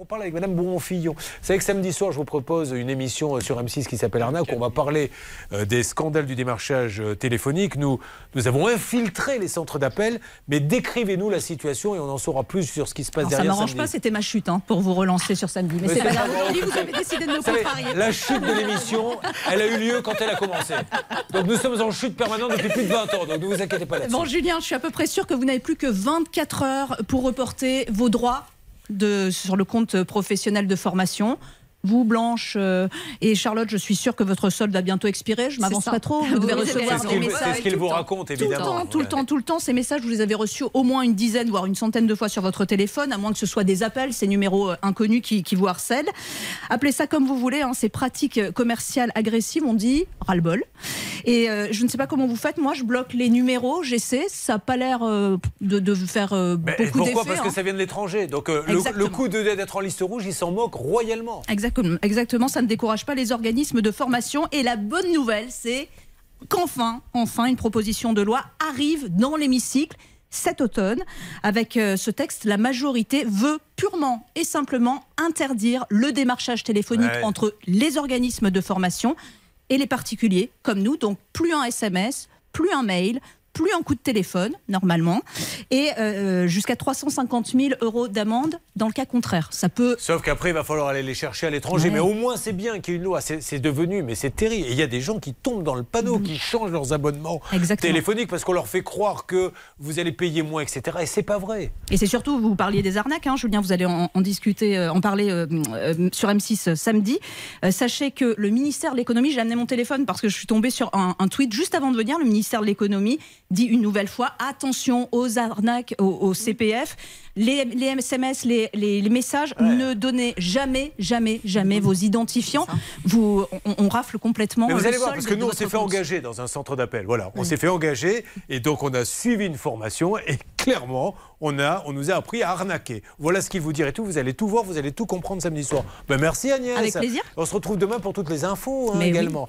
On parle avec Madame Bourron-Fillon. Vous savez que samedi soir, je vous propose une émission euh, sur M6 qui s'appelle Arnaque, on va parler euh, des scandales du démarchage euh, téléphonique. Nous, nous avons infiltré les centres d'appel, mais décrivez-nous la situation et on en saura plus sur ce qui se passe Alors, ça derrière m'arrange pas, c'était ma chute hein, pour vous relancer sur samedi. Mais, Mais c'est c'est pas grave. Aujourd'hui, vous avez décidé de me contrarier. la chute de l'émission, elle a eu lieu quand elle a commencé. Donc nous sommes en chute permanente depuis plus de 20 ans, donc ne vous inquiétez pas là-dessus. Bon, Julien, je suis à peu près sûr que vous n'avez plus que 24 heures pour reporter vos droits de, sur le compte professionnel de formation. Vous, Blanche euh, et Charlotte, je suis sûre que votre solde va bientôt expirer. Je m'avance pas trop. Vous Vous devez avez recevoir des messages. c'est ce qu'il tout vous le temps. raconte, Tout le évidemment. temps, tout le temps, tout le temps. Ces messages, vous les avez reçus au moins une dizaine, voire une centaine de fois sur votre téléphone, à moins que ce soit des appels, ces numéros euh, inconnus qui, qui vous harcèlent. Appelez ça comme vous voulez, hein, ces pratiques euh, commerciales agressives, on dit ras-le-bol. Et euh, je ne sais pas comment vous faites, moi je bloque les numéros, j'essaie, ça n'a pas l'air euh, de, de faire euh, Mais beaucoup pourquoi d'effet. Parce que hein. ça vient de l'étranger. Donc le, le coup d'être en liste rouge, il s'en moque royalement. Exactement, exactement, ça ne décourage pas les organismes de formation. Et la bonne nouvelle, c'est qu'enfin, enfin, une proposition de loi arrive dans l'hémicycle cet automne. Avec ce texte, la majorité veut purement et simplement interdire le démarchage téléphonique Ouais. entre les organismes de formation et les particuliers comme nous. Donc plus un SMS, plus un mail, plus un coup de téléphone, normalement, et euh, jusqu'à 350 000 euros d'amende dans le cas contraire. Ça peut Sauf qu'après, il va falloir aller les chercher à l'étranger. Ouais. Mais au moins, c'est bien qu'il y ait une loi. C'est devenu, mais c'est terrible. Et il y a des gens qui tombent dans le panneau, qui changent leurs abonnements Mm. Exactement. téléphoniques parce qu'on leur fait croire que vous allez payer moins, etc. Et c'est pas vrai. Et c'est surtout, vous parliez des arnaques, hein, Julien, vous allez en, en discuter, euh, en parler euh, euh, sur M6 samedi. Euh, sachez que le ministère de l'économie, j'ai amené mon téléphone parce que je suis tombée sur un, un tweet juste avant de venir, le ministère de l'économie dit une nouvelle fois, attention aux arnaques, au, au CPF, les, les SMS, les, les- les messages, ne donnez jamais, jamais, jamais vos identifiants. Vous, on, on rafle complètement. Mais vous le allez voir, parce que nous, on s'est fait engager dans un centre d'appel. Voilà, on s'est fait engager. Et donc, on a suivi une formation. Et clairement, on, a, on nous a appris à arnaquer. Voilà ce qu'il vous dirait tout. Vous allez tout voir, vous allez tout comprendre samedi soir. Ben, merci Agnès. Avec plaisir. On se retrouve demain pour toutes les infos hein, oui. également.